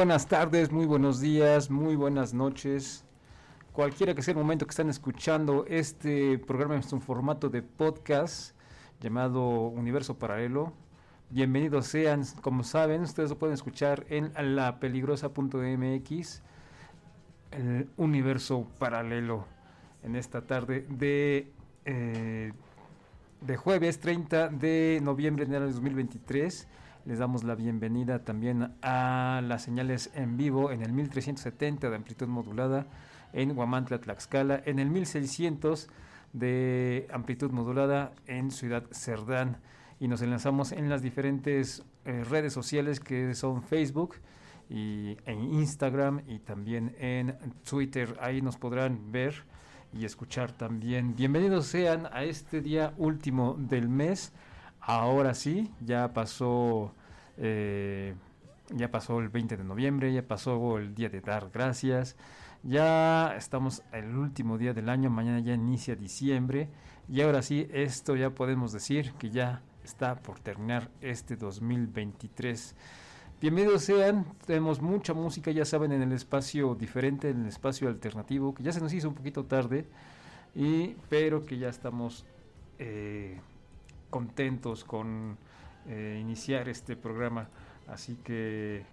buenas tardes, muy buenos días, muy buenas noches. Cualquiera que sea el momento que están escuchando este programa en un formato de podcast llamado Universo Paralelo. Bienvenidos sean, como saben, ustedes lo pueden escuchar en lapeligrosa.mx, el Universo Paralelo, en esta tarde de, eh, de jueves 30 de noviembre de 2023. Les damos la bienvenida también a las señales en vivo en el 1370 de amplitud modulada en Huamantla, Tlaxcala, en el 1600 de amplitud modulada en Ciudad Cerdán y nos enlazamos en las diferentes eh, redes sociales que son Facebook y en Instagram y también en Twitter. Ahí nos podrán ver y escuchar también. Bienvenidos sean a este día último del mes. Ahora sí, ya pasó, eh, ya pasó el 20 de noviembre, ya pasó el día de dar gracias, ya estamos el último día del año, mañana ya inicia diciembre y ahora sí, esto ya podemos decir que ya está por terminar este 2023. Bienvenidos sean, tenemos mucha música, ya saben, en el espacio diferente, en el espacio alternativo, que ya se nos hizo un poquito tarde, y, pero que ya estamos eh, contentos con eh, iniciar este programa. Así que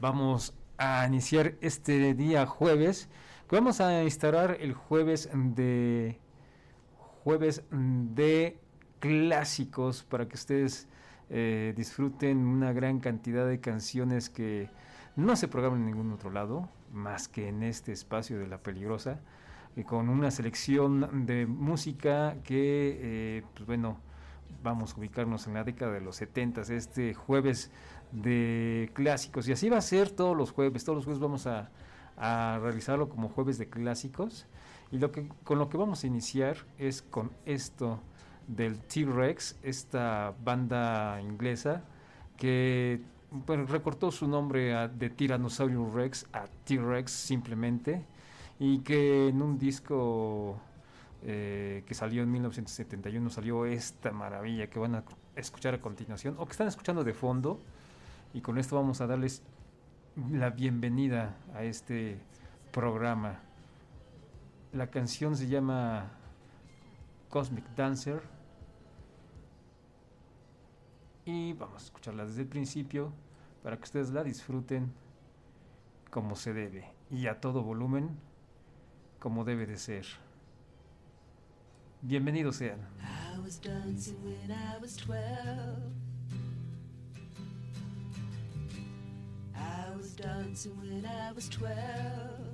vamos a iniciar este día jueves. Vamos a instalar el jueves de jueves de clásicos para que ustedes eh, disfruten una gran cantidad de canciones que no se programan en ningún otro lado más que en este espacio de la peligrosa y con una selección de música que eh, pues bueno vamos a ubicarnos en la década de los 70 este jueves de clásicos. Y así va a ser todos los jueves todos los jueves vamos a, a realizarlo como jueves de clásicos. Y lo que con lo que vamos a iniciar es con esto del T-Rex, esta banda inglesa que recortó su nombre a, de Tyrannosaurus Rex a T-Rex simplemente y que en un disco eh, que salió en 1971 salió esta maravilla que van a escuchar a continuación o que están escuchando de fondo y con esto vamos a darles la bienvenida a este programa. La canción se llama Cosmic Dancer y vamos a escucharla desde el principio para que ustedes la disfruten como se debe y a todo volumen como debe de ser. Bienvenidos sean. I was dancing when I was 12. I was dancing when I was 12.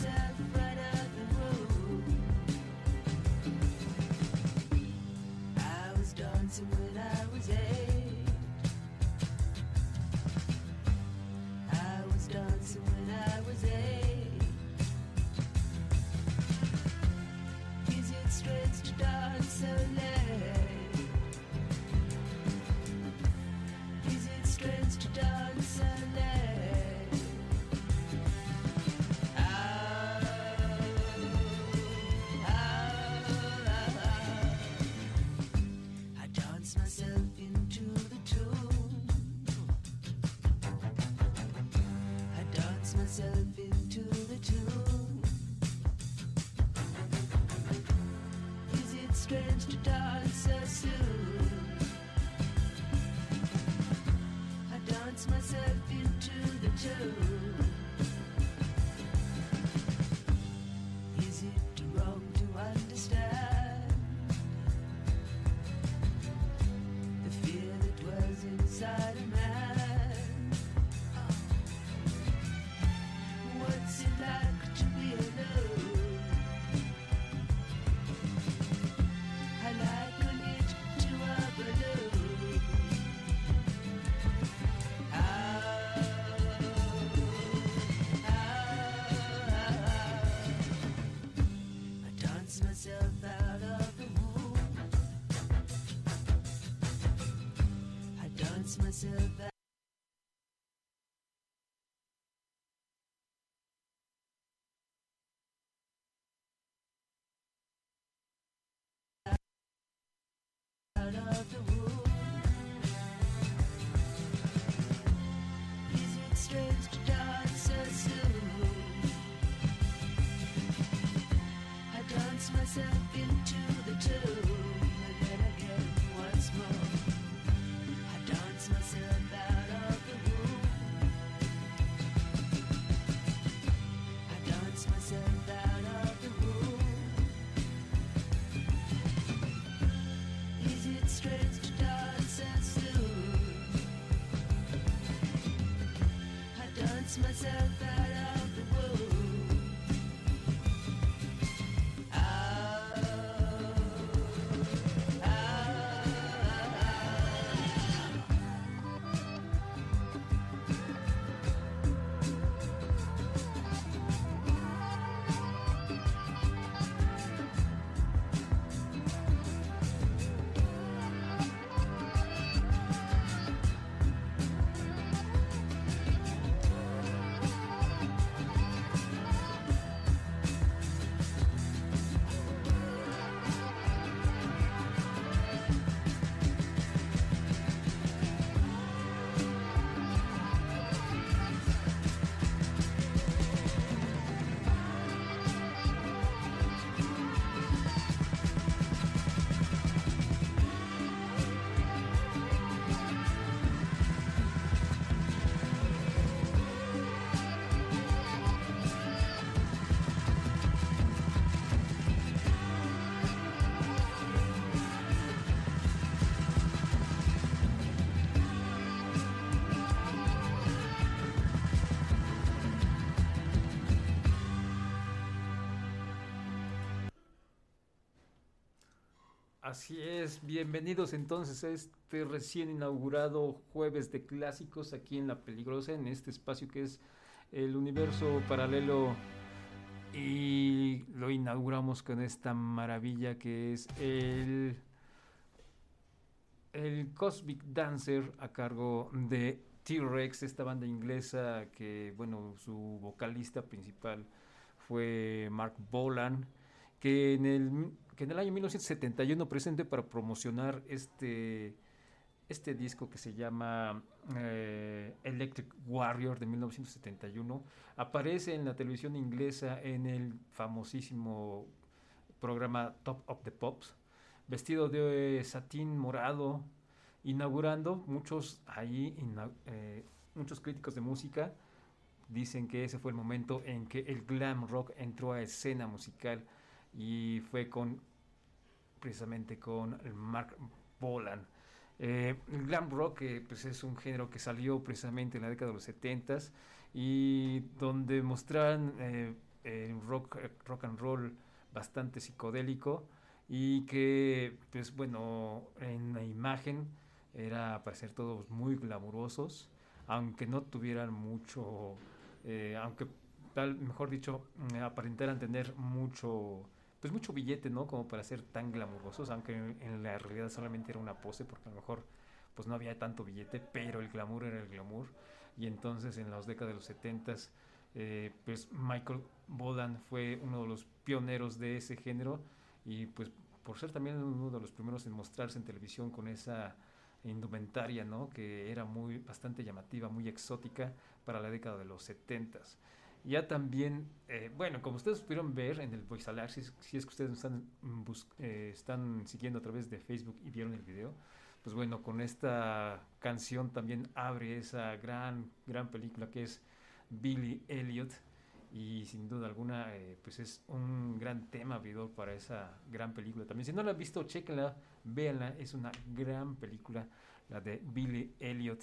Myself into the tune Así es, bienvenidos entonces a este recién inaugurado jueves de clásicos aquí en La Peligrosa, en este espacio que es el universo paralelo. Y lo inauguramos con esta maravilla que es el, el Cosmic Dancer a cargo de T-Rex, esta banda inglesa que, bueno, su vocalista principal fue Mark Bolan, que en el, que en el año 1971 presente para promocionar este, este disco que se llama eh, Electric Warrior de 1971. Aparece en la televisión inglesa en el famosísimo programa Top of the Pops, vestido de satín morado, inaugurando muchos ahí, eh, muchos críticos de música dicen que ese fue el momento en que el glam rock entró a escena musical y fue con precisamente con Mark Bolan. Eh, el glam rock eh, pues es un género que salió precisamente en la década de los 70s y donde mostraban eh, rock, rock and roll bastante psicodélico y que pues bueno en la imagen era parecer todos muy glamurosos aunque no tuvieran mucho aunque tal mejor dicho aparentaran tener mucho pues mucho billete, ¿no? Como para ser tan glamurosos, aunque en, la realidad solamente era una pose, porque a lo mejor pues no había tanto billete, pero el glamour era el glamour. Y entonces en las décadas de los 70 eh, pues Michael Bolan fue uno de los pioneros de ese género y pues por ser también uno de los primeros en mostrarse en televisión con esa indumentaria, ¿no? Que era muy bastante llamativa, muy exótica para la década de los 70 Ya también, eh, bueno, como ustedes pudieron ver en el Voice si, si es que ustedes están, eh, están siguiendo a través de Facebook y vieron el video, pues bueno, con esta canción también abre esa gran, gran película que es Billy Elliot. Y sin duda alguna eh, pues es un gran tema abridor para esa gran película. También si no la han visto chequenla véanla. Es una gran película la de Billy Elliot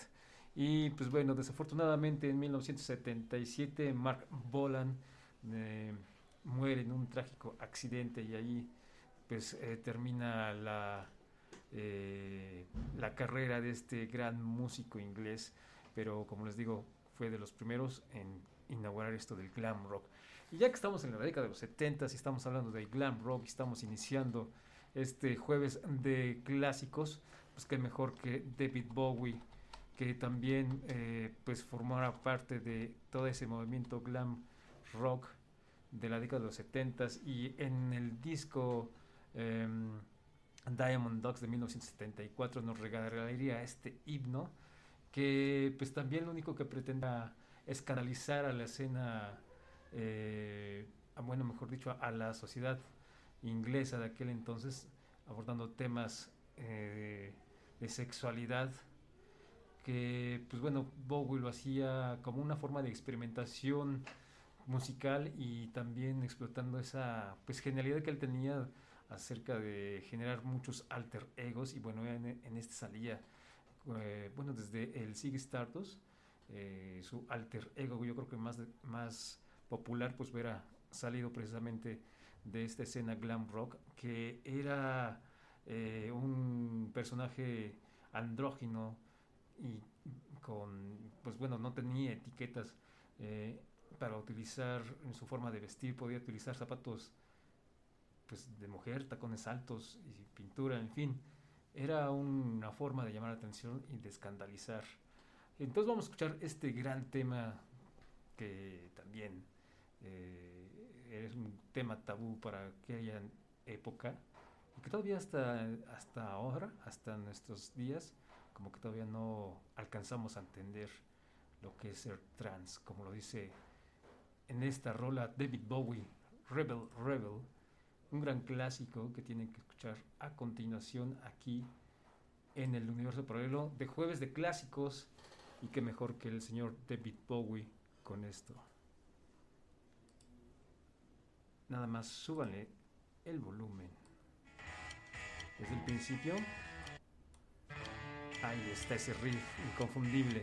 y pues bueno desafortunadamente en 1977 Mark Bolan eh, muere en un trágico accidente y ahí pues eh, termina la eh, la carrera de este gran músico inglés pero como les digo fue de los primeros en inaugurar esto del glam rock. Y ya que estamos en la década de los 70 y estamos hablando del glam rock y estamos iniciando este jueves de clásicos, pues qué mejor que David Bowie, que también eh, pues formara parte de todo ese movimiento glam rock de la década de los 70 y en el disco em, Diamond Dogs de 1974 nos regalaría este himno que pues también lo único que pretenda es canalizar a la escena, eh, a- bueno, mejor dicho, a, a la sociedad inglesa de aquel entonces, abordando temas eh, de sexualidad, que pues bueno, Bowie lo hacía como una forma de experimentación musical y también explotando esa pues genialidad que él tenía acerca de generar muchos alter egos. Y bueno, en, este salía eh, bueno, desde el Sig Stardust, eh, su alter ego, yo creo que más, más popular, pues hubiera salido precisamente de esta escena glam rock, que era eh, un personaje andrógino y con, pues bueno, no tenía etiquetas eh, para utilizar en su forma de vestir, podía utilizar zapatos pues de mujer, tacones altos y pintura, en fin era una forma de llamar la atención y de escandalizar. Entonces vamos a escuchar este gran tema que también eh, es un tema tabú para aquella época y que todavía hasta, hasta ahora, hasta nuestros días, como que todavía no alcanzamos a entender lo que es ser trans, como lo dice en esta rola David Bowie, Rebel Rebel, un gran clásico que tienen que escuchar a continuación aquí en el universo paralelo de jueves de clásicos y qué mejor que el señor David Bowie con esto. Nada más súbanle el volumen. Desde el principio, ahí está ese riff inconfundible.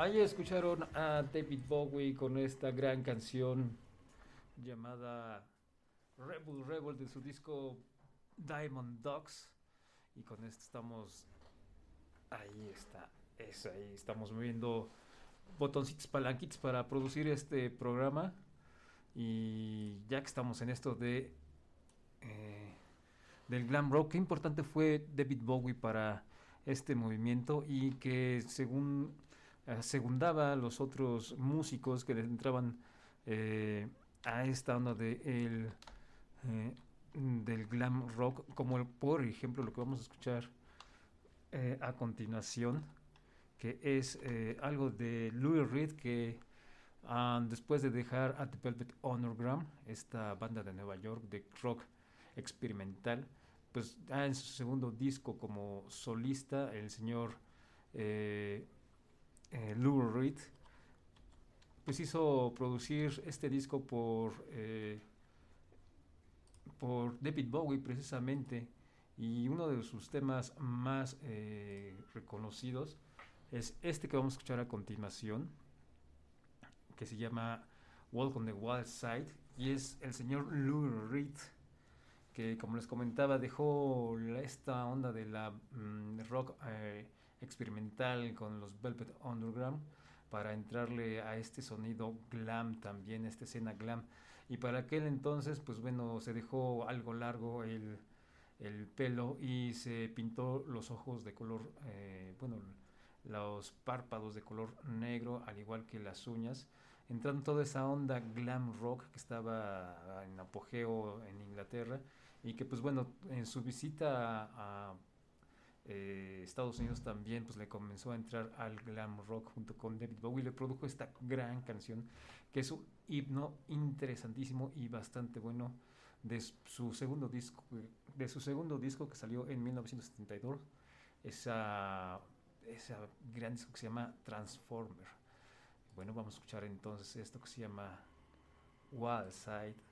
Ahí escucharon a David Bowie con esta gran canción llamada Rebel Rebel de su disco Diamond Dogs. Y con esto estamos. Ahí está. Es ahí. Estamos moviendo botoncitos palanquitos para producir este programa. Y ya que estamos en esto de. eh, del glam rock, qué importante fue David Bowie para este movimiento y que según eh, segundaba a los otros músicos que entraban eh, a esta onda de el, eh, del glam rock, como el- por ejemplo lo que vamos a escuchar eh, a continuación, que es algo de Louis Reed que ah, después de dejar a The Velvet Underground, esta banda de Nueva York de rock experimental, pues ya en su segundo disco como solista, el señor eh, Lou Reed, pues hizo producir este disco por, eh, por David Bowie precisamente, y uno de sus temas más eh, reconocidos es este que vamos a escuchar a continuación, que se llama Walk on the Wild Side, y es el señor Lou Reed que como les comentaba dejó esta onda de la mm, rock eh, experimental con los Velvet Underground para entrarle a este sonido glam también, esta escena glam. Y para aquel entonces, pues bueno, se dejó algo largo el, el pelo y se pintó los ojos de color, eh, bueno, los párpados de color negro, al igual que las uñas, entrando toda esa onda glam rock que estaba en apogeo en Inglaterra y que pues bueno, en su visita a, a, eh, Estados Unidos también pues le comenzó a entrar al glam rock junto con David Bowie, le produjo esta gran canción que es un himno interesantísimo y bastante bueno de su segundo disco, de su segundo disco que salió en 1972, esa, esa gran disco que se llama Transformer. Bueno, vamos a escuchar entonces esto que se llama Wild Side.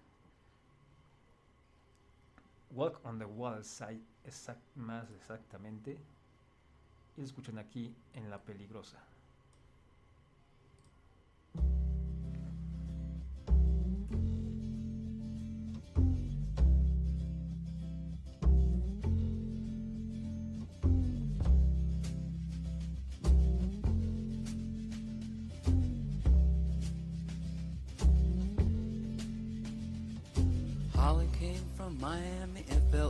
Walk on the Wild Side, exact, más exactamente. Y lo escuchan aquí en La Peligrosa.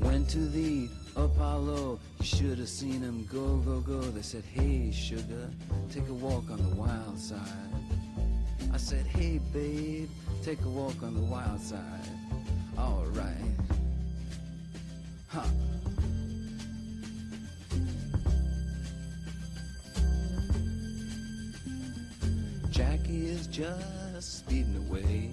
Went to the Apollo, you should have seen him go, go, go. They said, Hey, sugar, take a walk on the wild side. I said, Hey, babe, take a walk on the wild side. All right. Huh. Jackie is just speeding away.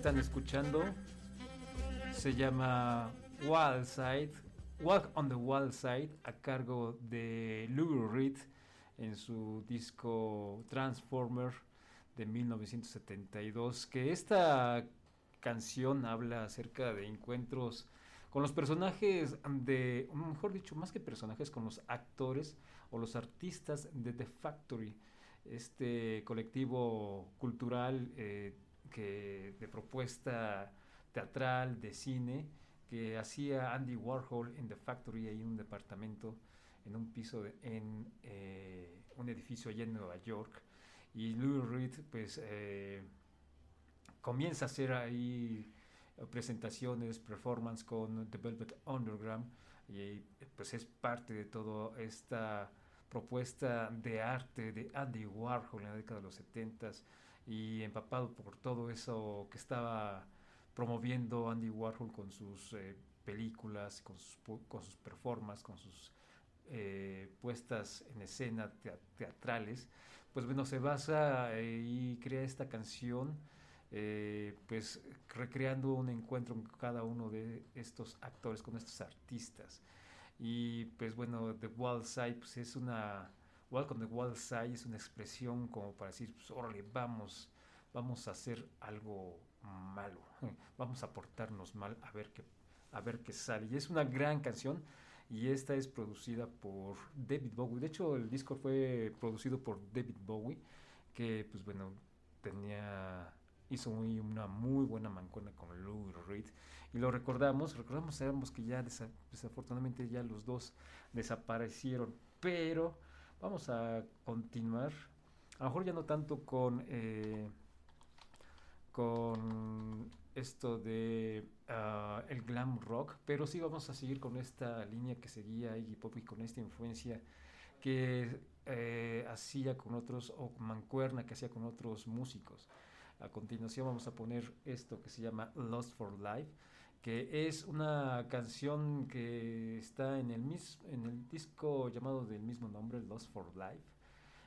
están escuchando. Se llama Wild Side, Walk on the Wild Side, a cargo de Lou Reed en su disco Transformer de 1972. Que esta canción habla acerca de encuentros con los personajes de, mejor dicho, más que personajes, con los actores o los artistas de The Factory este colectivo cultural eh, que, de propuesta teatral, de cine, que hacía Andy Warhol en The Factory, ahí en un departamento, en un piso, de, en eh, un edificio allá en Nueva York. Y Louis Reed, pues, eh, comienza a hacer ahí presentaciones, performance con The Velvet Underground, y pues es parte de toda esta propuesta de arte de Andy Warhol en la década de los 70 y empapado por todo eso que estaba promoviendo Andy Warhol con sus eh, películas, con sus, con sus performances, con sus eh, puestas en escena teatrales, pues bueno, se basa eh, y crea esta canción, eh, pues recreando un encuentro con cada uno de estos actores, con estos artistas. Y pues bueno, The Wild Side pues es una... Walk on the Wild Side es una expresión como para decir, pues órale, vamos, vamos a hacer algo malo, vamos a portarnos mal a ver qué, a ver qué sale. Y es una gran canción y esta es producida por David Bowie. De hecho, el disco fue producido por David Bowie, que pues bueno, tenía hizo muy, una muy buena mancona con Lou Reed y lo recordamos, recordamos sabemos que ya desa, desafortunadamente ya los dos desaparecieron, pero vamos a continuar, a lo mejor ya no tanto con eh, con esto de uh, el glam rock, pero sí vamos a seguir con esta línea que seguía Iggy Pop y con esta influencia que eh, hacía con otros, o mancuerna que hacía con otros músicos. A continuación vamos a poner esto que se llama Lost for Life, que es una canción que está en el, mis, en el disco llamado del mismo nombre, Lost for Life,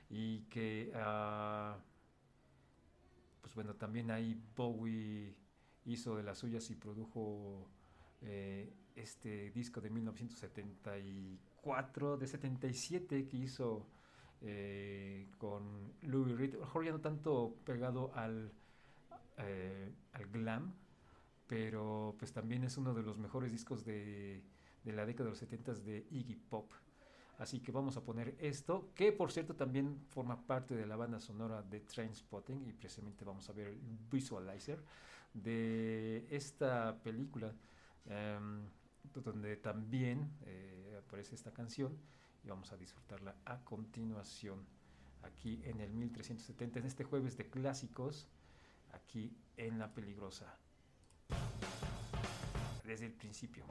y que, uh, pues bueno, también ahí Bowie hizo de las suyas y produjo eh, este disco de 1974, de 77 que hizo eh, con Louis Reed, mejor ya no tanto pegado al, eh, al glam, pero pues también es uno de los mejores discos de, la década de los 70 de Iggy Pop. Así que vamos a poner esto, que por cierto también forma parte de la banda sonora de Trainspotting y precisamente vamos a ver el visualizer de esta película um, donde también eh, aparece esta canción y vamos a disfrutarla a continuación aquí en el 1370 en este jueves de clásicos aquí en La Peligrosa desde el principio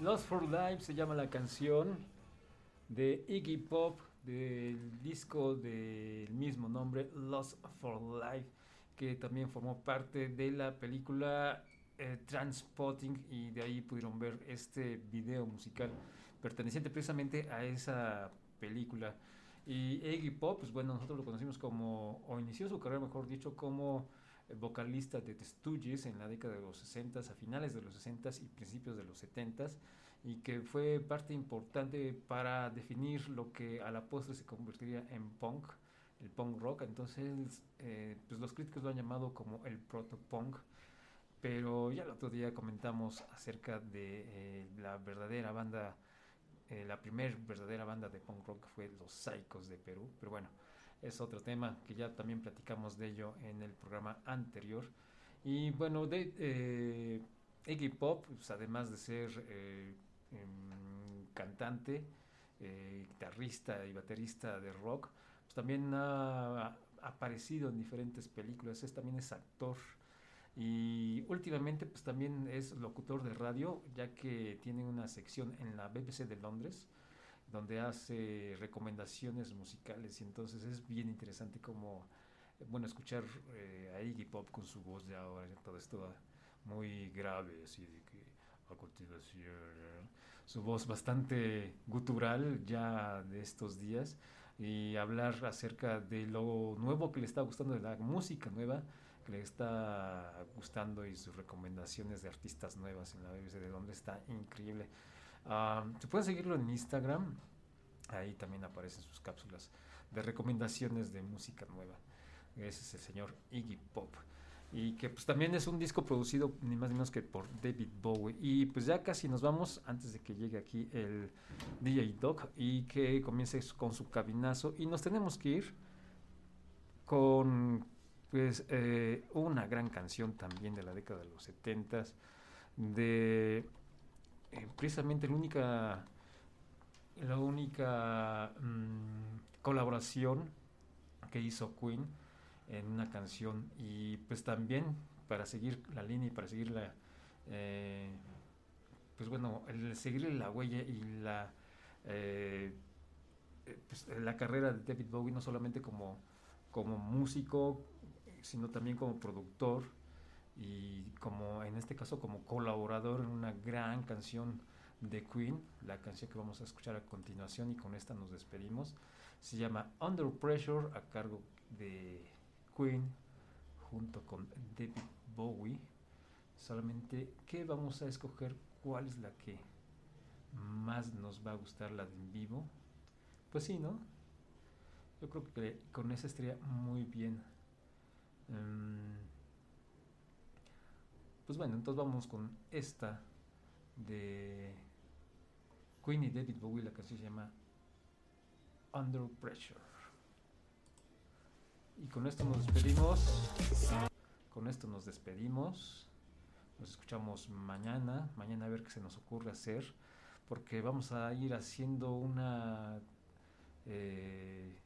Lost for Life se llama la canción de Iggy Pop del disco del mismo nombre, Lost for Life, que también formó parte de la película eh, Transpotting y de ahí pudieron ver este video musical perteneciente precisamente a esa película. Y Iggy Pop, pues bueno, nosotros lo conocimos como, o inició su carrera, mejor dicho, como vocalista de The Stooges en la década de los 60, a finales de los 60 y principios de los 70 y que fue parte importante para definir lo que a la postre se convertiría en punk, el punk rock. Entonces, eh, pues los críticos lo han llamado como el proto-punk. Pero ya el otro día comentamos acerca de eh, la verdadera banda, eh, la primera verdadera banda de punk rock fue Los Psychos de Perú. Pero bueno, es otro tema que ya también platicamos de ello en el programa anterior. Y bueno, de eh, Iggy Pop, pues, además de ser eh, em, cantante, eh, guitarrista y baterista de rock, pues también ha, aparecido en diferentes películas, es, también es actor. Y últimamente pues también es locutor de radio, ya que tiene una sección en la BBC de Londres, donde hace recomendaciones musicales y entonces es bien interesante como, bueno, escuchar eh, a Iggy Pop con su voz de ahora, todo esto muy grave, así de que a continuación, su voz bastante gutural ya de estos días y hablar acerca de lo nuevo que le está gustando, de la música nueva que le está gustando y sus recomendaciones de artistas nuevas en la BBC de Londres está increíble. Uh, se pueden seguirlo en Instagram. Ahí también aparecen sus cápsulas de recomendaciones de música nueva. Ese es el señor Iggy Pop. Y que pues también es un disco producido ni más ni menos que por David Bowie. Y pues ya casi nos vamos antes de que llegue aquí el DJ Doc y que comience con su cabinazo. Y nos tenemos que ir con pues eh, una gran canción también de la década de los 70 de eh, precisamente la única, la única mm, colaboración que hizo Queen en una canción. Y pues también para seguir la línea y para seguir la eh, pues bueno el seguir la huella y la eh, pues, la carrera de David Bowie no solamente como como músico sino también como productor y como en este caso como colaborador en una gran canción de Queen, la canción que vamos a escuchar a continuación y con esta nos despedimos, se llama Under Pressure a cargo de Queen junto con David Bowie. Solamente que vamos a escoger cuál es la que más nos va a gustar la de en vivo. Pues sí, ¿no? Yo creo que con esa estaría muy bien. Um, pues bueno, entonces vamos con esta de Queen y David Bowie, la canción se llama Under Pressure. Y con esto nos despedimos. Con esto nos despedimos. Nos escuchamos mañana. Mañana a ver qué se nos ocurre hacer. Porque vamos a ir haciendo una. Eh,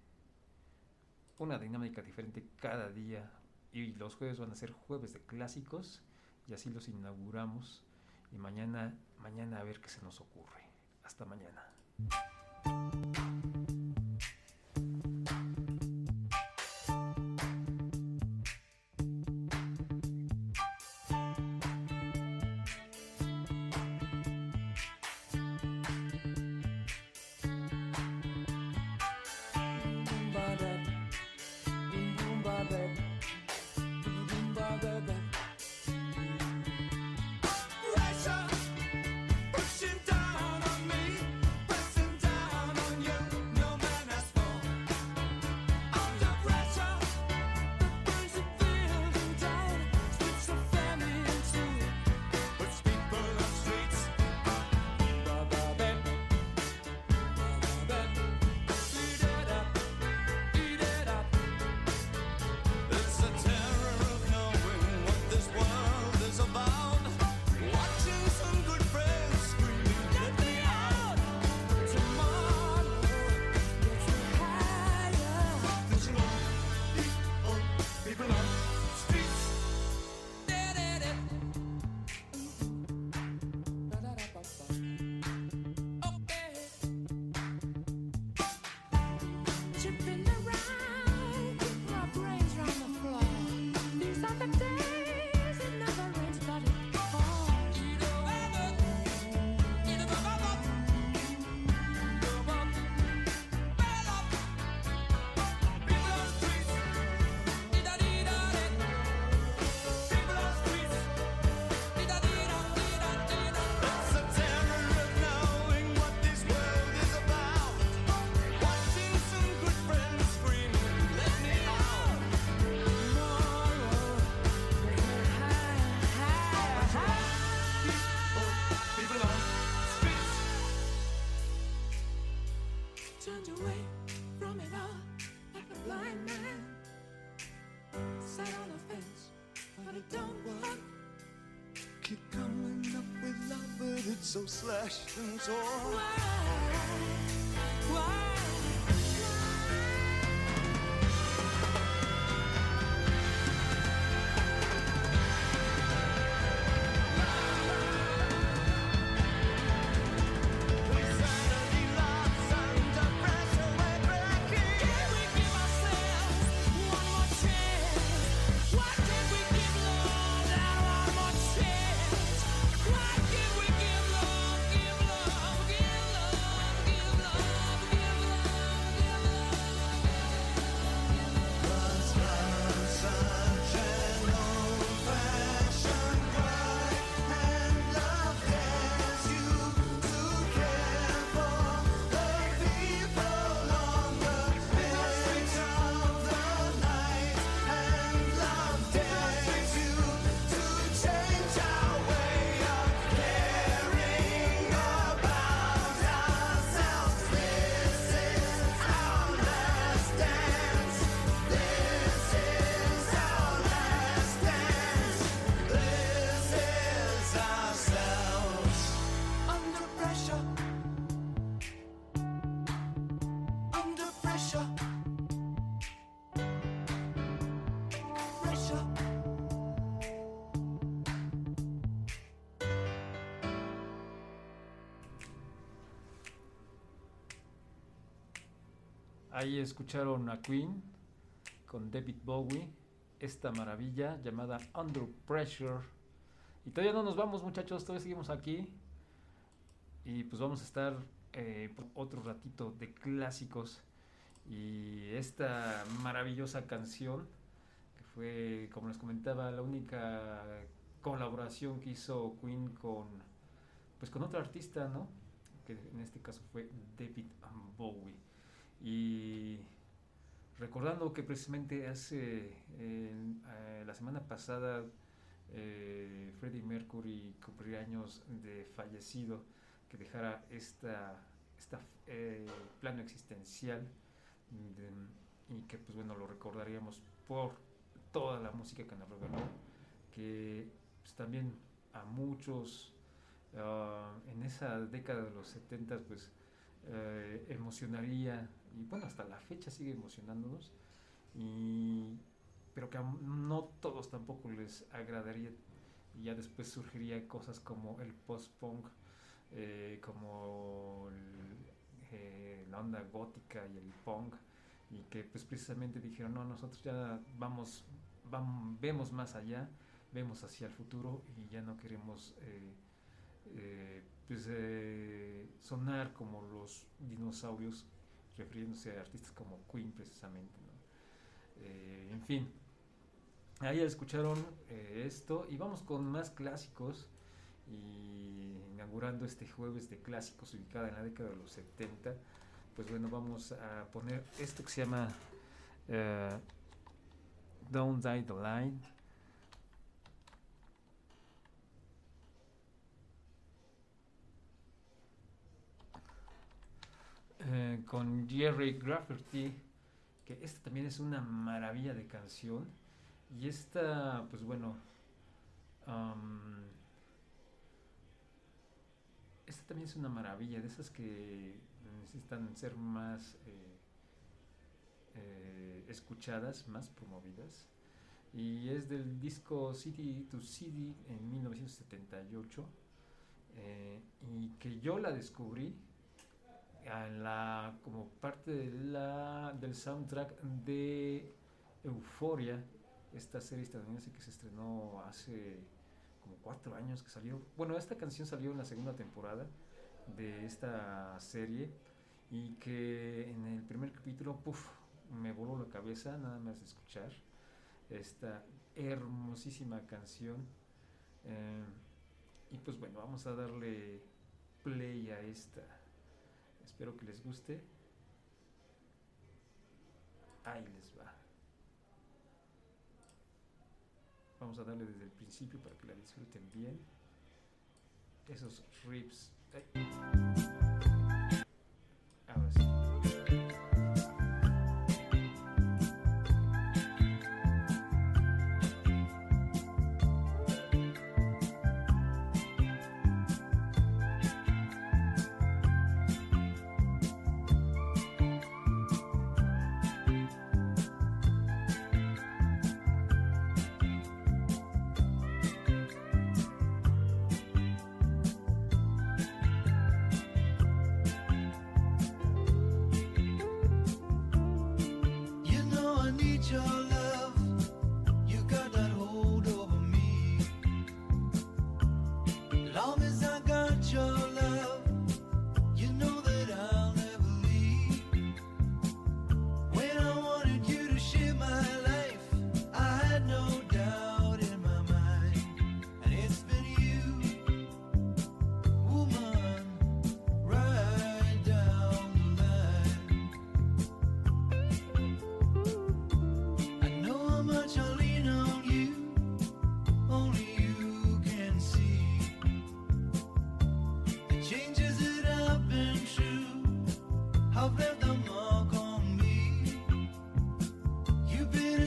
una dinámica diferente cada día. Y los jueves van a ser jueves de clásicos y así los inauguramos y mañana mañana a ver qué se nos ocurre. Hasta mañana. So slashed and torn. Ahí escucharon a Queen con David Bowie, esta maravilla llamada Under Pressure. Y todavía no nos vamos muchachos, todavía seguimos aquí. Y pues vamos a estar eh, otro ratito de clásicos. Y esta maravillosa canción, que fue, como les comentaba, la única colaboración que hizo Queen con, pues con otro artista, ¿no? Que en este caso fue David Bowie. Y recordando que precisamente hace eh, la semana pasada eh, Freddie Mercury cumpliría años de fallecido, que dejara esta, esta eh, plano existencial de- y que pues bueno lo recordaríamos por toda la música que nos regaló, que pues, también a muchos ah, en esa década de los 70 pues emocionaría y bueno hasta la fecha sigue emocionándonos y pero que no todos tampoco les agradaría y ya después surgiría cosas como el post-punk eh, como eh, la onda gótica y el punk y que pues precisamente dijeron no nosotros ya vamos, vam- vemos más allá vemos hacia el futuro y ya no queremos eh, pues, sonar como los dinosaurios, refiriéndose a artistas como Queen precisamente. Eh, en fin, ahí escucharon eh, esto y vamos con más clásicos y inaugurando este jueves de clásicos ubicada en la década de los 70, pues bueno, vamos a poner esto que se llama eh, Don't Die the Line. Eh, con Jerry Rafferty, que esta también es una maravilla de canción. Y esta, pues bueno, esta también es una maravilla, de esas que necesitan ser más eh, eh, escuchadas, más promovidas. Y es del disco City to City en 1978. eh, y que yo la descubrí a la, como parte de la, del soundtrack de Euforia, esta serie estadounidense que se estrenó hace como cuatro años que salió. Bueno, esta canción salió en la segunda temporada de esta serie y que en el primer capítulo, puff, me voló la cabeza nada más de escuchar esta hermosísima canción. Eh, y pues bueno, vamos a darle play a esta. Espero que les guste. Ahí les va. Vamos a darle desde el principio para que la disfruten bien. Esos. Ay. Ahora sí.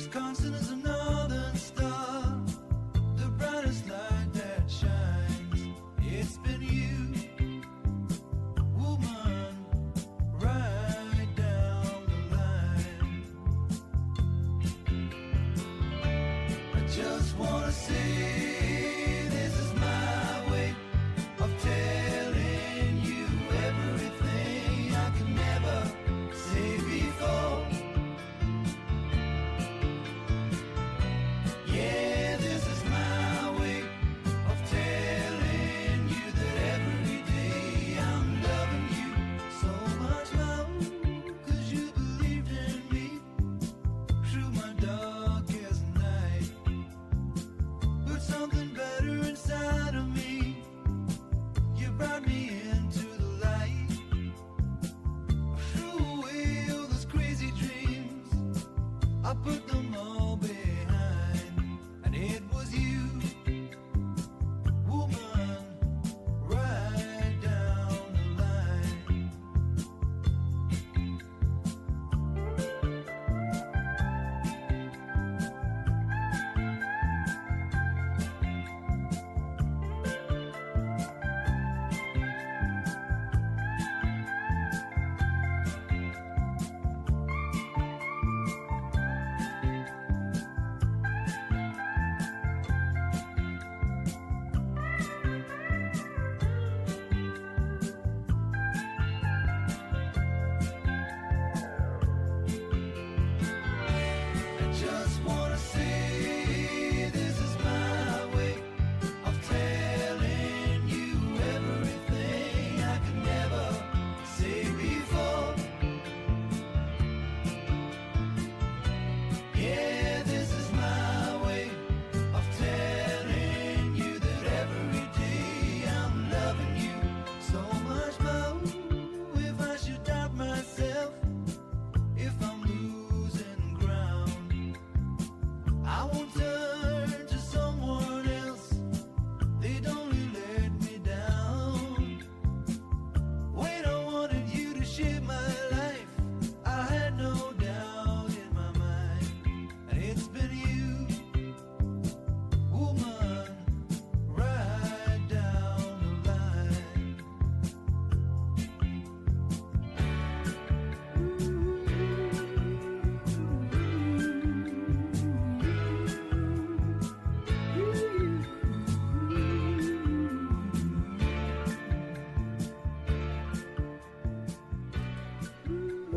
Constant as a northern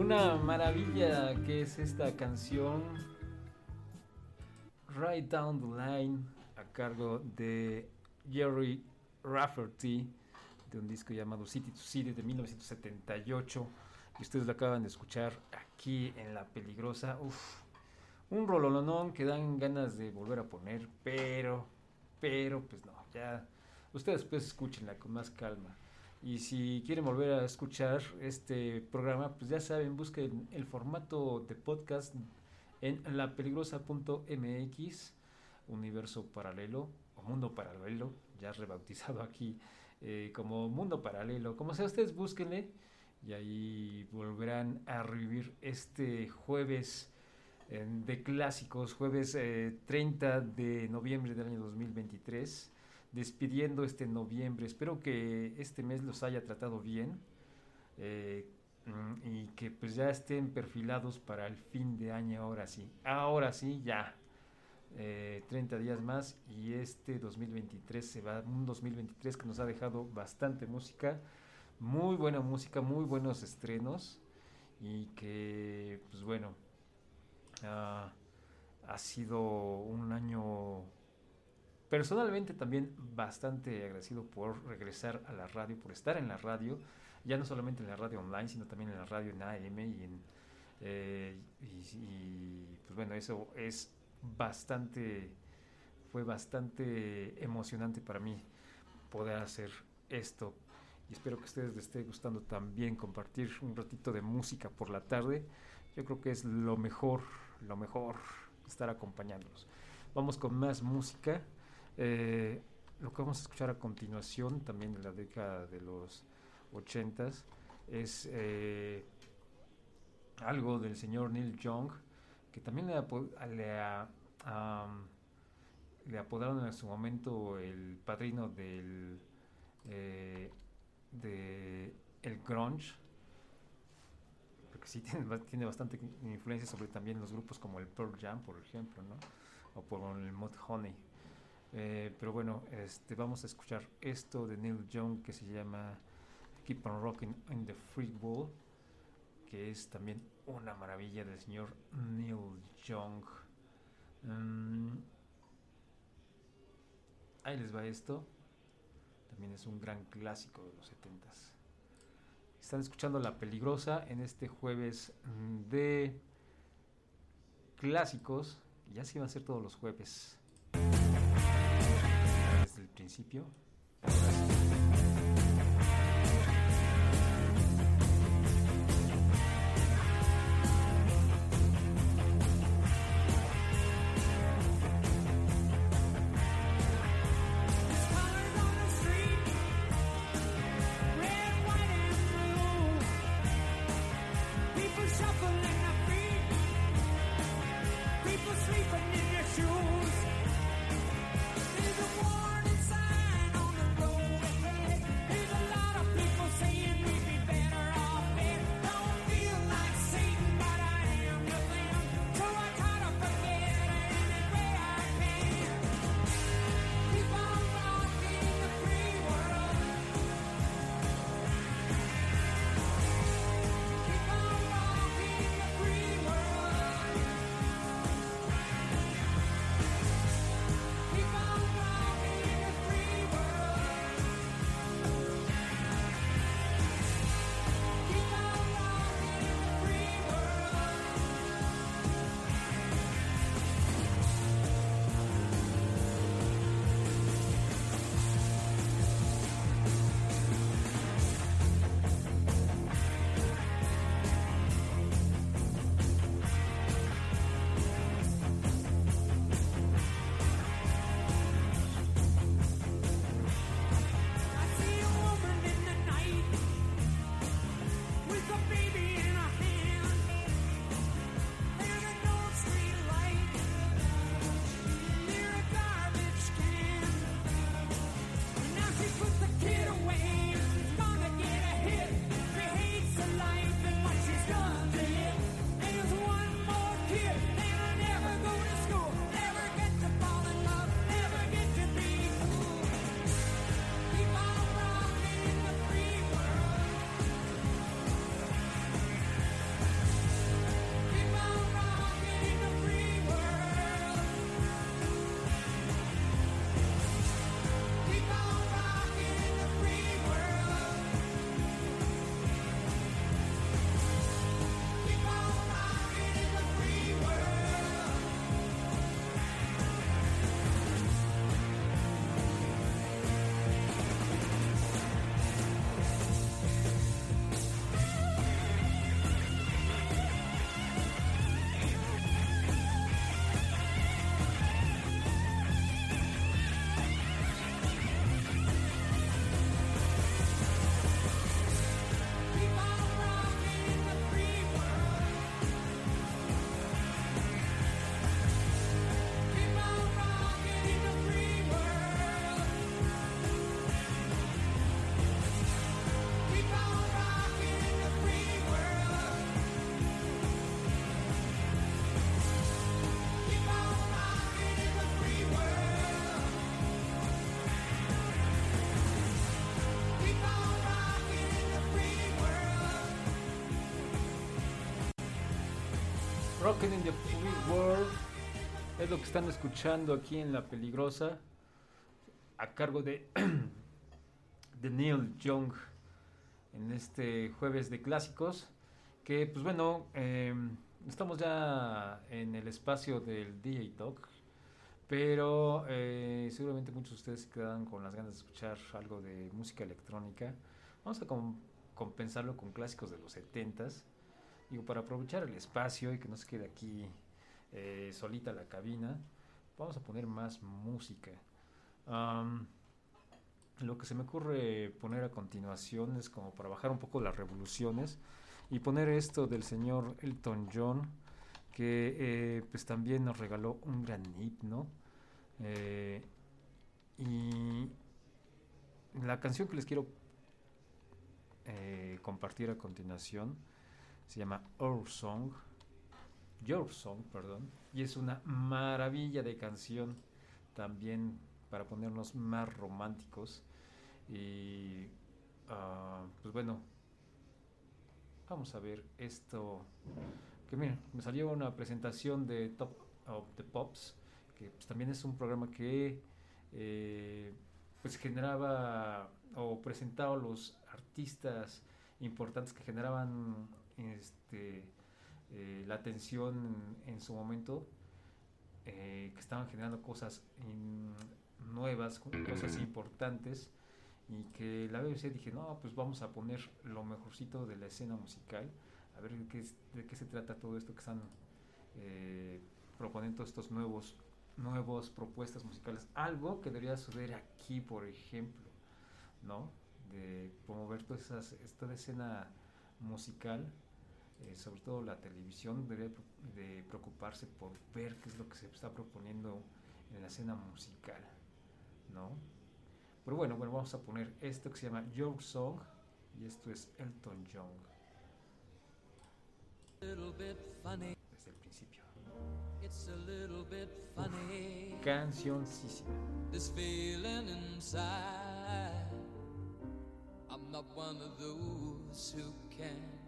Una maravilla que es esta canción Right Down the Line a cargo de Jerry Rafferty de un disco llamado City to City de 1978 y ustedes lo acaban de escuchar aquí en La Peligrosa. Uf, un rololonón que dan ganas de volver a poner, pero, pero, pues no, ya ustedes pues escúchenla con más calma. Y si quieren volver a escuchar este programa, pues ya saben, busquen el formato de podcast en lapeligrosa.mx, universo paralelo o mundo paralelo, ya rebautizado aquí eh, como mundo paralelo. Como sea, ustedes búsquenle y ahí volverán a revivir este jueves eh, de clásicos, jueves eh, 30 de noviembre del año 2023 despidiendo este noviembre. Espero que este mes los haya tratado bien eh, mm, y que pues ya estén perfilados para el fin de año ahora sí. Ahora sí, ya. Eh, 30 días más y este 2023 se va, un 2023 que nos ha dejado bastante música, muy buena música, muy buenos estrenos y que pues bueno, ah, ha sido un año personalmente también bastante agradecido por regresar a la radio, por estar en la radio, ya no solamente en la radio online, sino también en la radio en AM y en eh, y, pues bueno, eso es bastante fue bastante emocionante para mí poder hacer esto y espero que a ustedes les esté gustando también compartir un ratito de música por la tarde. Yo creo que es lo mejor, lo mejor estar acompañándolos. Vamos con más música. Eh, lo que vamos a escuchar a continuación, también de la década de los ochentas, es eh, algo del señor Neil Young, que también le, apo- le, apodaron en su momento el padrino del eh, grunge porque sí tiene, ba- tiene bastante influencia sobre también los grupos como el Pearl Jam por ejemplo ¿no? o por el Mud Honey Eh, pero bueno este vamos a escuchar esto de Neil Young que se llama Keep on Rocking in the Free World que es también una maravilla del señor Neil Young Mm, ahí les va esto también es un gran clásico de los 70s. Están escuchando La Peligrosa en este jueves de clásicos. Ya se iban a ser todos los jueves principio Rockin' in the Free World. Es lo que están escuchando aquí en La Peligrosa, a cargo de, de Neil Young, en este jueves de clásicos. Que, pues bueno, eh, estamos ya en el espacio del DJ Talk, pero eh, seguramente muchos de ustedes se quedan con las ganas de escuchar algo de música electrónica. Vamos a com- compensarlo con clásicos de los 70s. Digo, para aprovechar el espacio y que no se quede aquí eh, solita la cabina, vamos a poner más música. Lo que se me ocurre poner a continuación es como para bajar un poco las revoluciones y poner esto del señor Elton John, que eh, pues también nos regaló un gran himno. Eh, y la canción que les quiero compartir a continuación se llama Our Song, Your Song, perdón, y es una maravilla de canción también para ponernos más románticos y ah, pues bueno, vamos a ver esto que miren, me salió una presentación de Top of the Pops, que pues, también es un programa que eh, pues generaba o presentaba los artistas importantes que generaban este eh, la atención en, su momento eh, que estaban generando cosas nuevas co- cosas importantes y que la BBC dije no pues vamos a poner lo mejorcito de la escena musical a ver qué, de qué se trata todo esto que están eh, proponiendo estos nuevos nuevas propuestas musicales algo que debería suceder aquí por ejemplo no de promover toda esas, escena musical eh, sobre todo la televisión debería de preocuparse por ver qué es lo que se está proponiendo en la escena musical no pero bueno bueno vamos a poner esto que se llama Your Song y esto es Elton John little bit funny. desde el principio It's a little bit funny. cancioncísima This feeling inside. I'm not one of those who can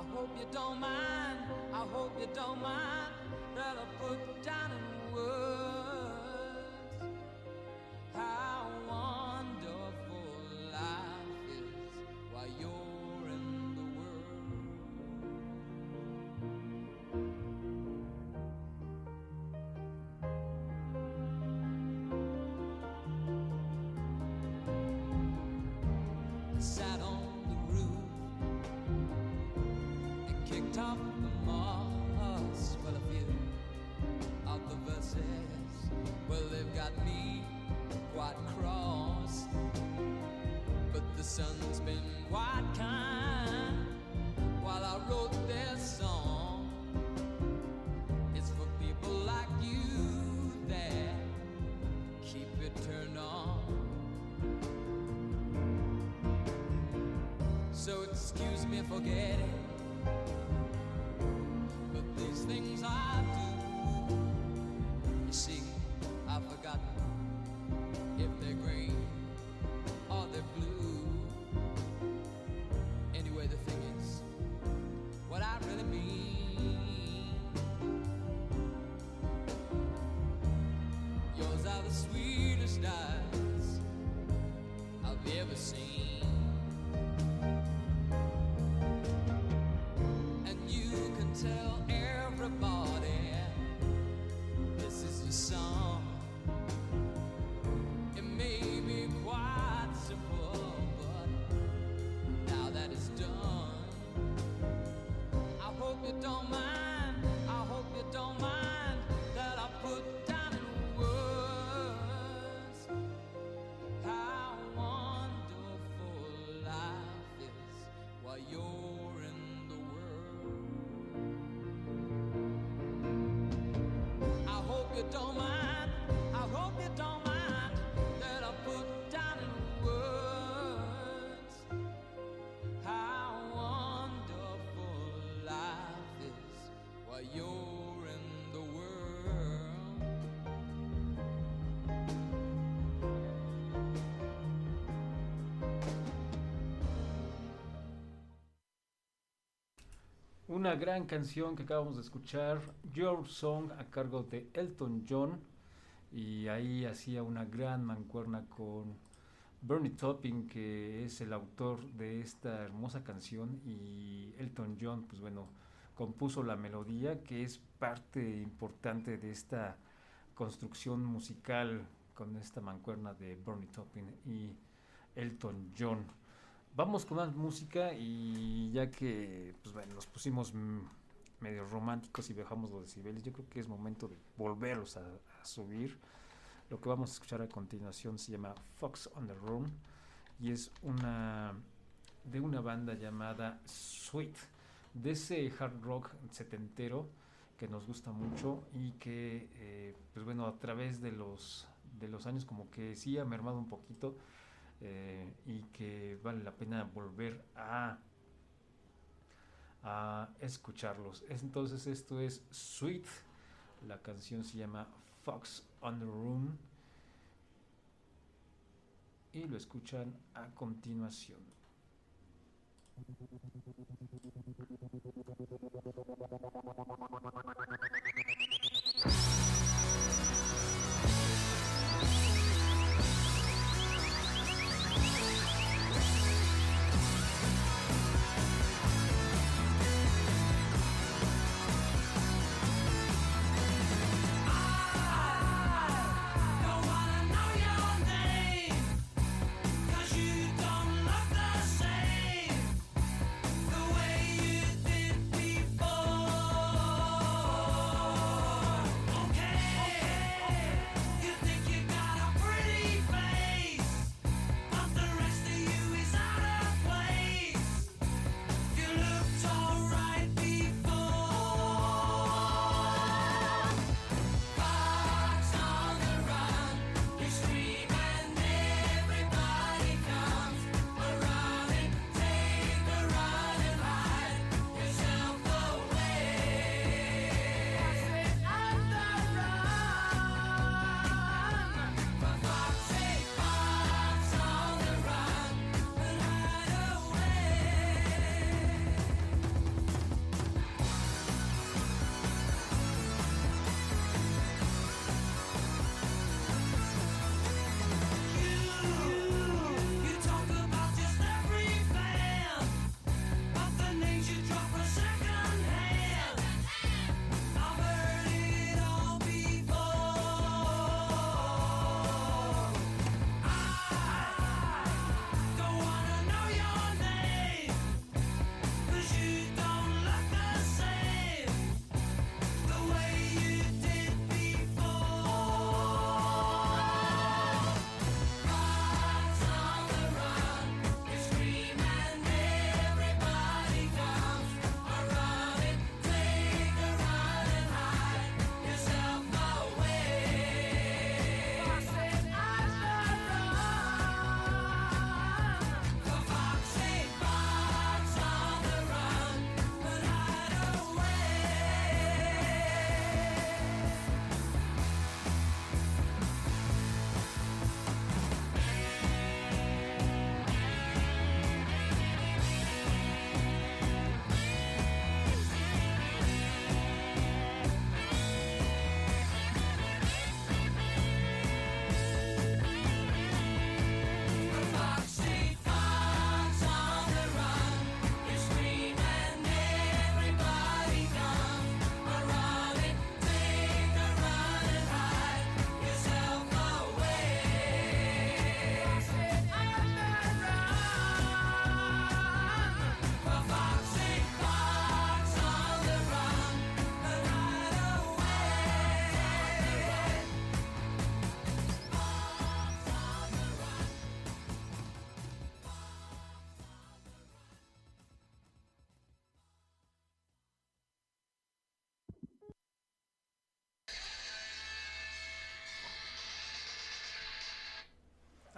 I hope you don't mind. I hope you don't mind that I put down in words me for Una gran canción que acabamos de escuchar, Your Song, a cargo de Elton John. Y ahí hacía una gran mancuerna con Bernie Taupin, que es el autor de esta hermosa canción. Y Elton John, pues bueno, compuso la melodía, que es parte importante de esta construcción musical con esta mancuerna de Bernie Taupin y Elton John. Vamos con más música y ya que pues bueno, nos pusimos medio románticos y bajamos los decibeles, yo creo que es momento de volverlos a, a subir. Lo que vamos a escuchar a continuación se llama Fox on the Run y es una de una banda llamada Sweet, de ese hard rock setentero que nos gusta mucho y que eh, pues bueno a través de los de los años como que sí ha mermado un poquito eh, y que vale la pena volver a a escucharlos. Entonces esto es Sweet. La canción se llama Fox on the Room. Y lo escuchan a continuación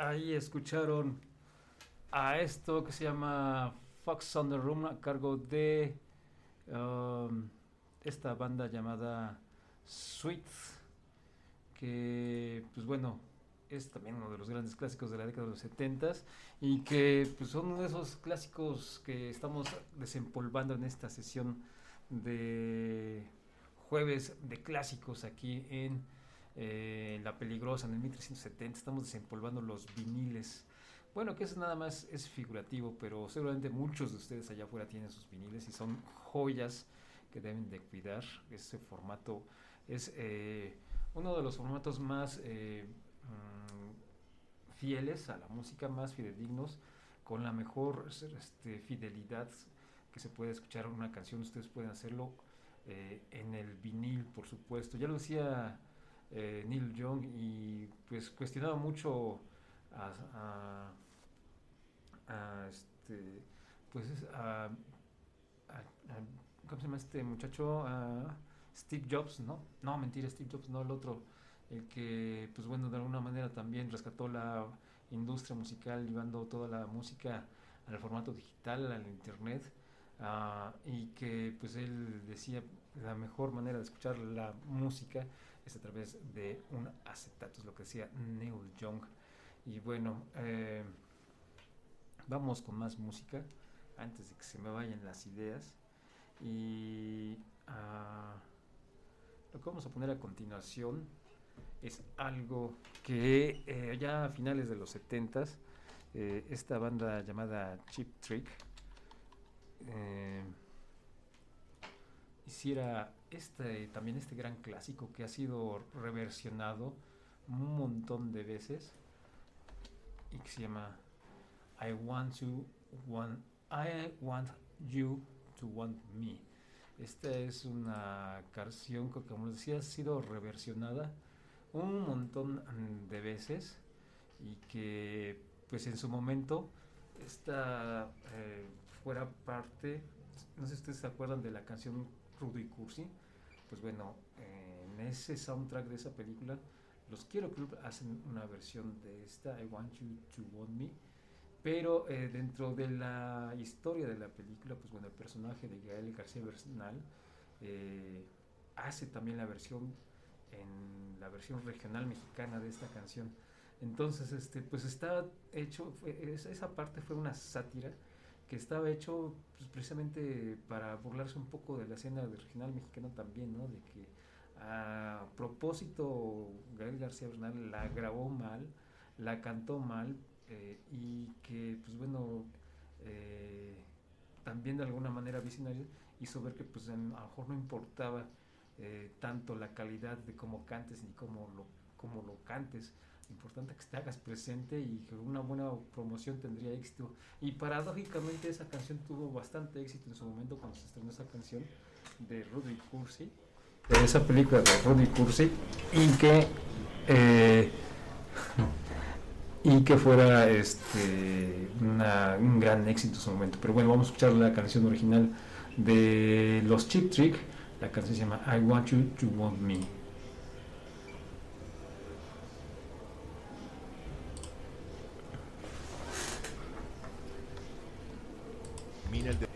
Ahí escucharon a esto que se llama Fox on the Room a cargo de um, esta banda llamada Sweet, que pues bueno, es también uno de los grandes clásicos de la década de los 70 y que pues son uno de esos clásicos que estamos desempolvando en esta sesión de jueves de clásicos aquí en eh, La Peligrosa, en el 1370. Estamos desempolvando los viniles. Bueno, que eso nada más es figurativo, pero seguramente muchos de ustedes allá afuera tienen sus viniles y son joyas que deben de cuidar. Ese formato es eh, uno de los formatos más eh, mm, fieles a la música, más fidedignos, con la mejor este, fidelidad que se puede escuchar una canción. Ustedes pueden hacerlo eh, en el vinil, por supuesto. Ya lo decía eh, Neil Young y pues cuestionaba mucho a, este, pues es a, ¿cómo se llama este muchacho? A Steve Jobs, ¿no? No, mentira, Steve Jobs, no el otro, el que, pues bueno, de alguna manera también rescató la industria musical, llevando toda la música al formato digital, al internet, ah, y que pues él decía la mejor manera de escuchar la música es a través de un acetato, es lo que decía Neil Young. Y bueno, eh, vamos con más música antes de que se me vayan las ideas. Y ah, lo que vamos a poner a continuación es algo que eh, ya a finales de los 70s, eh, esta banda llamada Chip Trick hiciera este, también este gran clásico que ha sido reversionado un montón de veces y que se llama I want to want I want you to want me. Esta es una canción que, como les decía, ha sido reversionada un montón de veces y que, pues en su momento, esta eh, fuera parte. No sé si ustedes se acuerdan de la canción Rudo y Cursi. Pues bueno, en ese soundtrack de esa película, los Quiero Club hacen una versión de esta I Want You to Want Me. Pero eh, dentro de la historia de la película, pues bueno, el personaje de Gael García Bernal eh, hace también la versión en la versión regional mexicana de esta canción. Entonces, este, pues está hecho, fue- es- esa parte fue una sátira que estaba hecho pues, precisamente para burlarse un poco de la escena del regional mexicano también, ¿no? De que a propósito Gael García Bernal la grabó mal, la cantó mal eh, y que, pues bueno, eh, también de alguna manera visionario hizo ver que pues a lo mejor no importaba eh, tanto la calidad de cómo cantes ni cómo lo, cómo lo cantes. Importante que te hagas presente y que una buena promoción tendría éxito. Y paradójicamente esa canción tuvo bastante éxito en su momento cuando se estrenó esa canción de Rudy Cursi, de esa película de Rudy Cursi, y que eh, y que fuera este una- un gran éxito en su momento. Pero bueno, vamos a escuchar la canción original de los Chip Trick. La canción se llama I Want You to Want Me. Mina el de-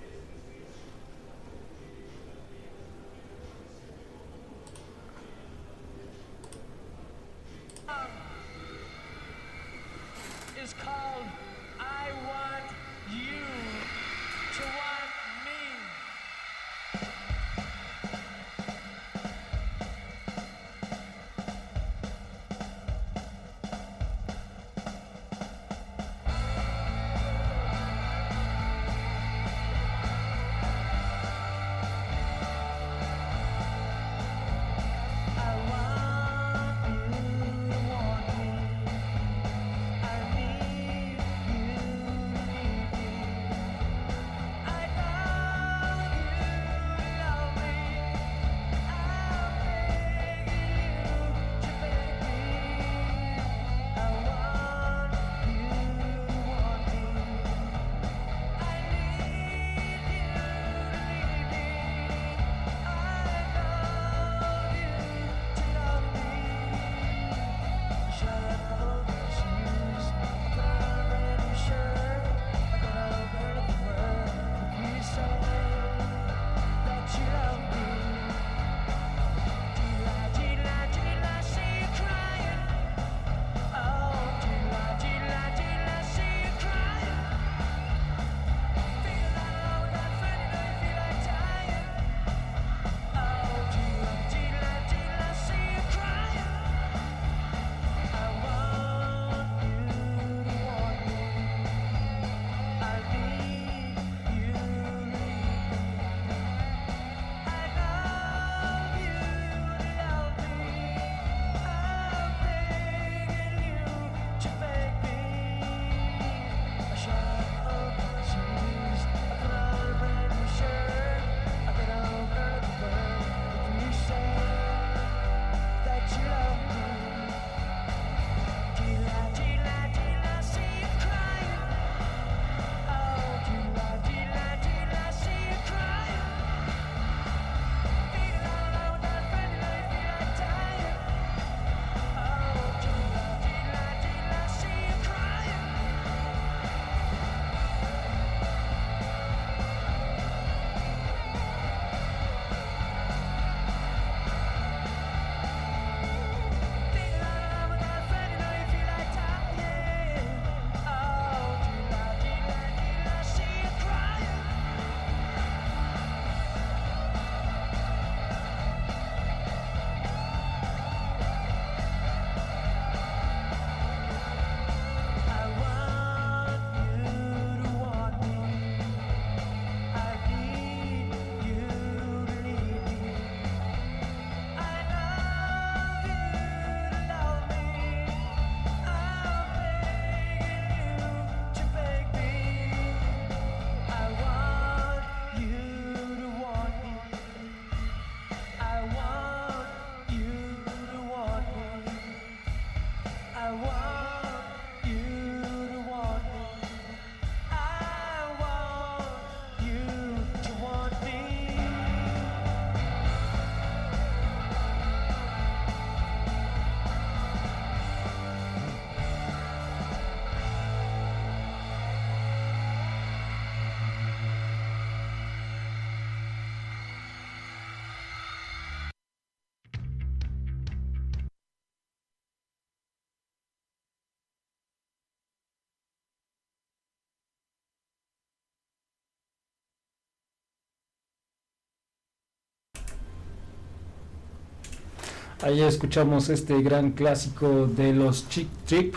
Ahí escuchamos este gran clásico de los Chick Trip.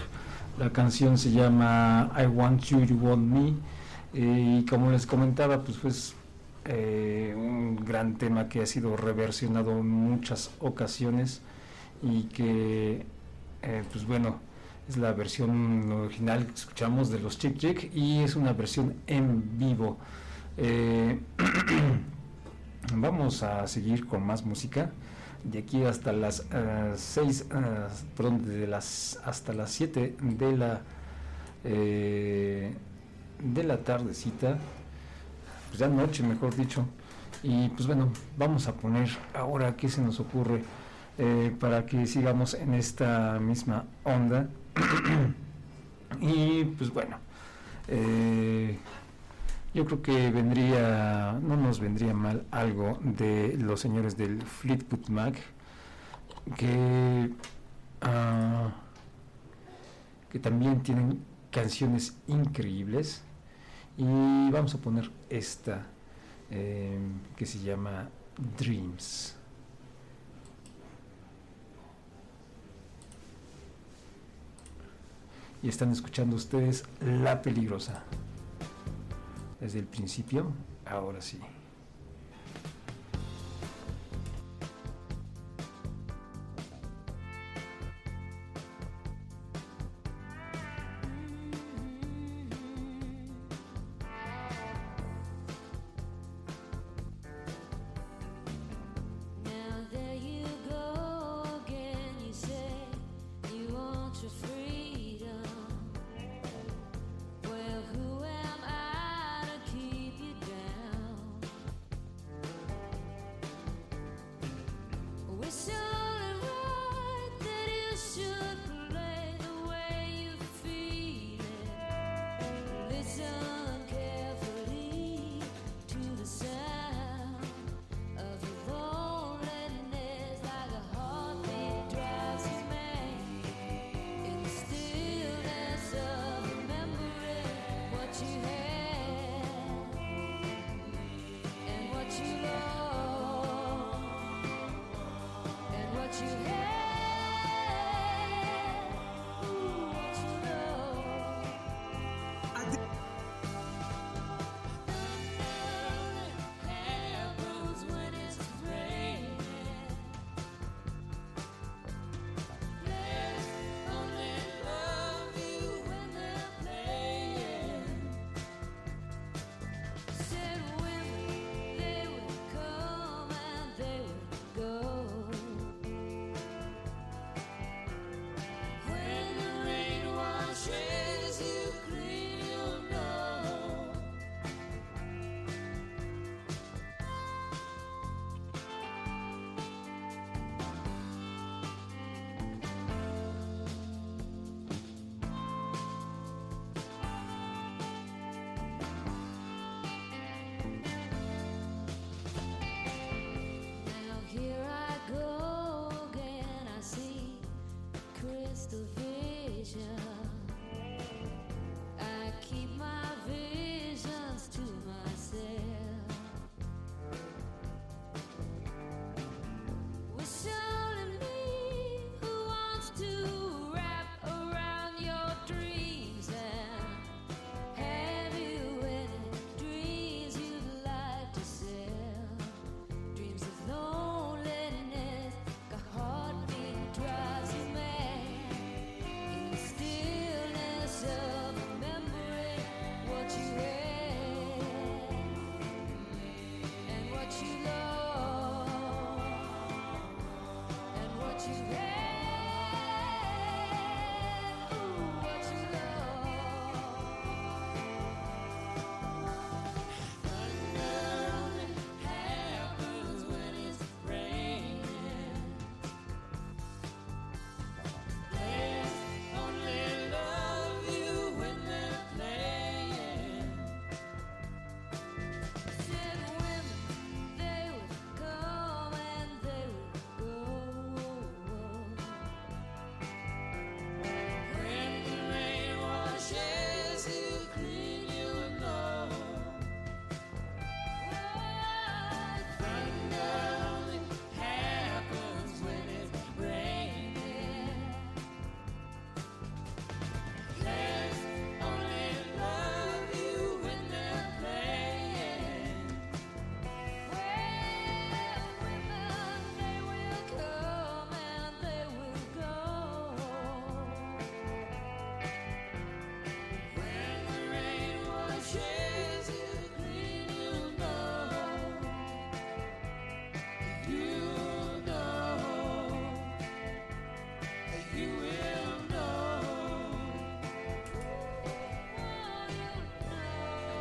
La canción se llama I Want You, You Want Me. Eh, y como les comentaba, pues pues eh, un gran tema que ha sido reversionado en muchas ocasiones y que, eh, pues bueno, es la versión original que escuchamos de los Chick Chick y es una versión en vivo. Vamos a seguir con más música de aquí hasta las 6, perdón, de las hasta las 7 de la eh, de la tardecita, pues ya noche mejor dicho. Y pues bueno, vamos a poner ahora qué se nos ocurre eh, para que sigamos en esta misma onda. y pues bueno, eh, yo creo que vendría, no nos vendría mal algo de los señores del Fleetwood Mac, que, ah, que también tienen canciones increíbles. Y vamos a poner esta eh, que se llama Dreams. Y están escuchando ustedes La Peligrosa. Desde el principio, ahora sí.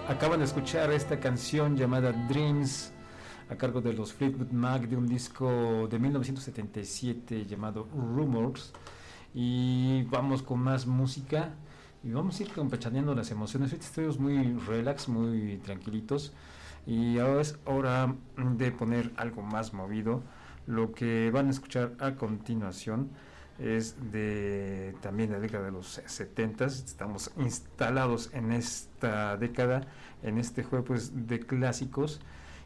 Acaban de escuchar esta canción llamada Dreams a cargo de los Fleetwood Mac de un disco de 1977 llamado Rumors. Y vamos con más música y vamos a ir campechaneando las emociones. Ahorita estamos muy relax, muy tranquilitos. Y ahora es hora de poner algo más movido. Lo que van a escuchar a continuación es de también la década de los 70 estamos instalados en esta década en este juego pues, de clásicos.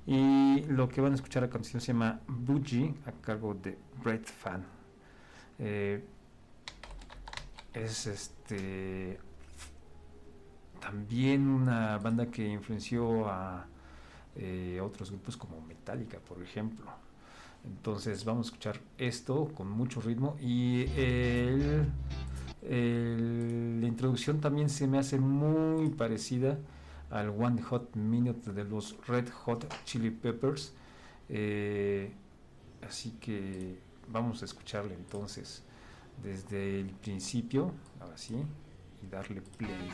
Y lo que van a escuchar a continuación se llama Bougie a cargo de Brett Fan Eh, es este también una banda que influenció a eh, otros grupos como Metallica por ejemplo entonces vamos a escuchar esto con mucho ritmo y la introducción también se me hace muy parecida al One Hot Minute de los Red Hot Chili Peppers. Eh, así que vamos a escucharle entonces desde el principio, ahora sí, y darle play.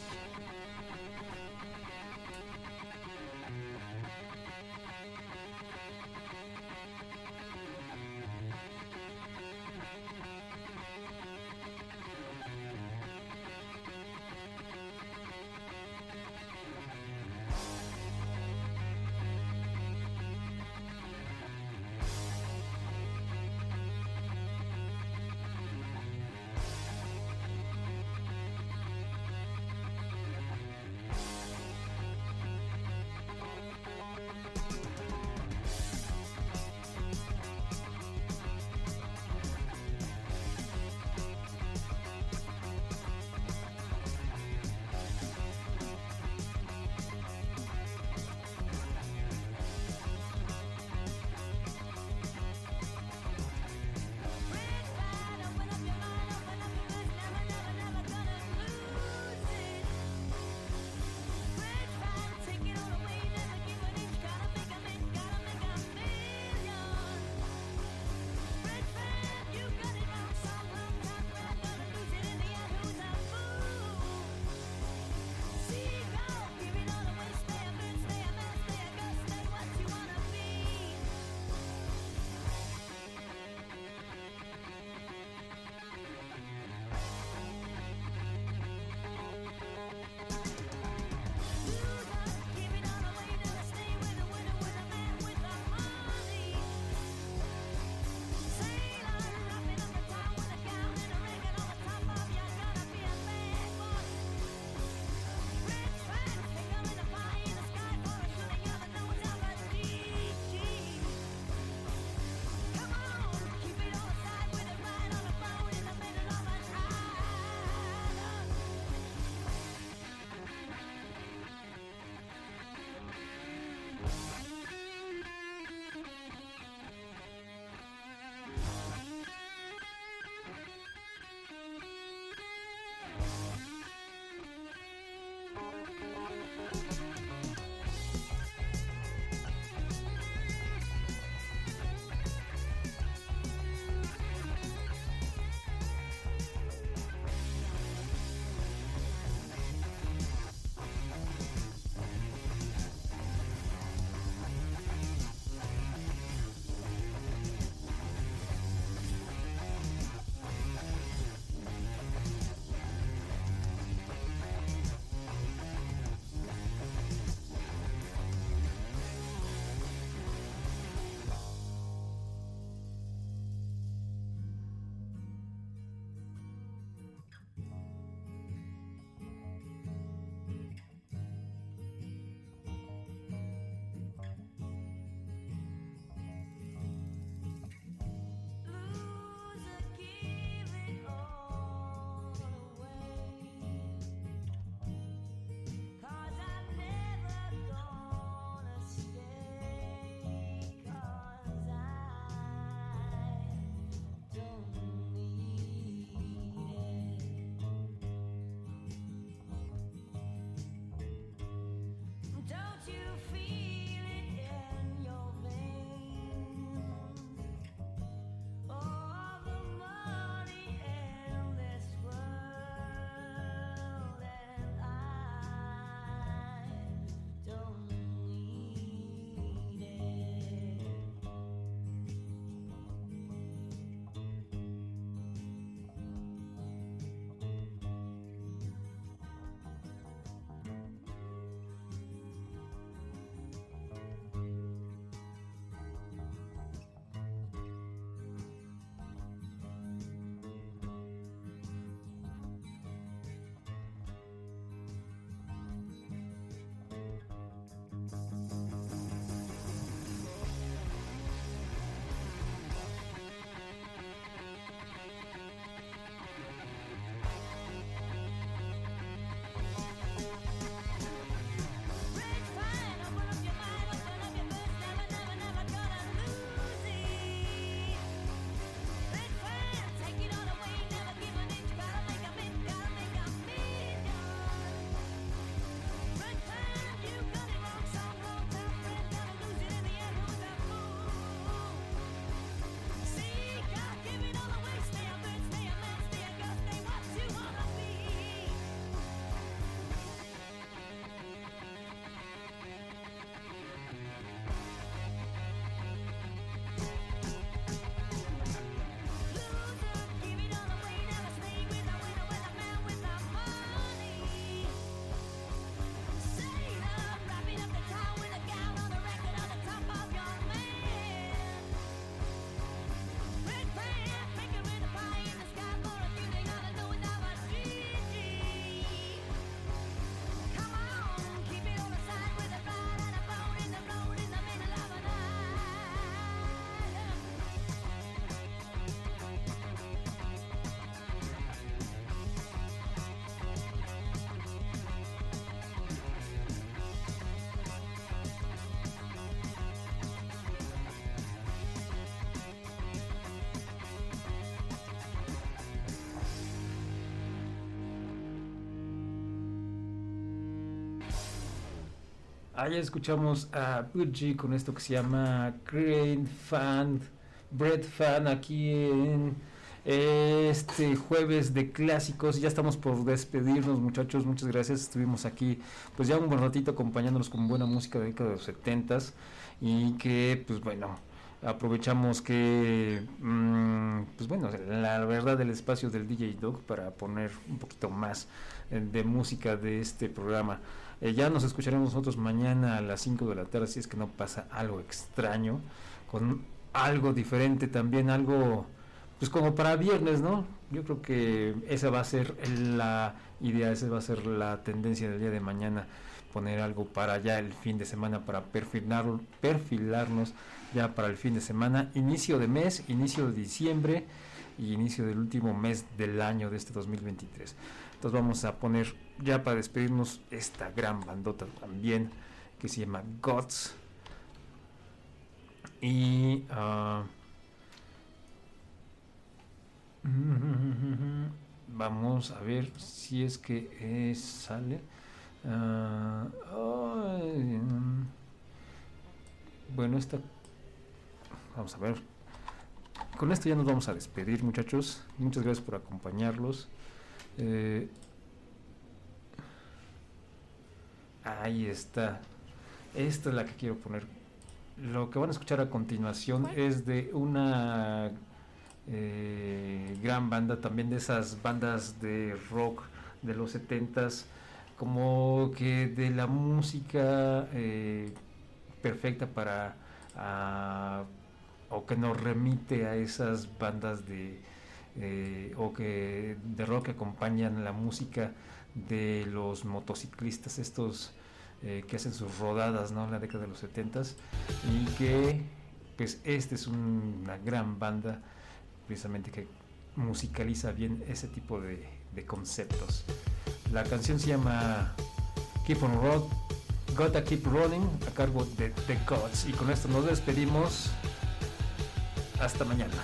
Ahí escuchamos a Budgie con esto que se llama Crane Fan, Bread Fan aquí en este jueves de clásicos. Ya estamos por despedirnos muchachos, muchas gracias. Estuvimos aquí pues ya un buen ratito acompañándonos con buena música de la década de los 70 y que pues bueno, aprovechamos que mm, pues bueno, la verdad el espacio del DJ Dog para poner un poquito más de música de este programa. Eh, ya nos escucharemos nosotros mañana a las 5 de la tarde si es que no pasa algo extraño, con algo diferente también, algo pues como para viernes, ¿no? Yo creo que esa va a ser la idea, esa va a ser la tendencia del día de mañana, poner algo para ya el fin de semana, para perfilar, perfilarnos ya para el fin de semana, inicio de mes, inicio de diciembre y inicio del último mes del año de este 2023. Entonces vamos a poner ya para despedirnos esta gran bandota también que se llama Gods. Y ah, vamos a ver si es que eh, sale. Ah, bueno, esta. Vamos a ver. Con esto ya nos vamos a despedir, muchachos. Muchas gracias por acompañarlos. Eh, ahí está. Esta es la que quiero poner. Lo que van a escuchar a continuación es de una eh, gran banda, también de esas bandas de rock de los 70s, como que de la música eh, perfecta para, ah, o que nos remite a esas bandas de, eh, o que de rock que acompañan la música de los motociclistas, estos eh, que hacen sus rodadas ¿no? en la década de los 70s y que pues esta es un- una gran banda precisamente que musicaliza bien ese tipo de, de conceptos. La canción se llama Keep on Road, Gotta Keep Running a cargo de The Gods y con esto nos despedimos. Hasta mañana.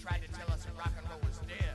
Tried to tell us that rock and roll was dead.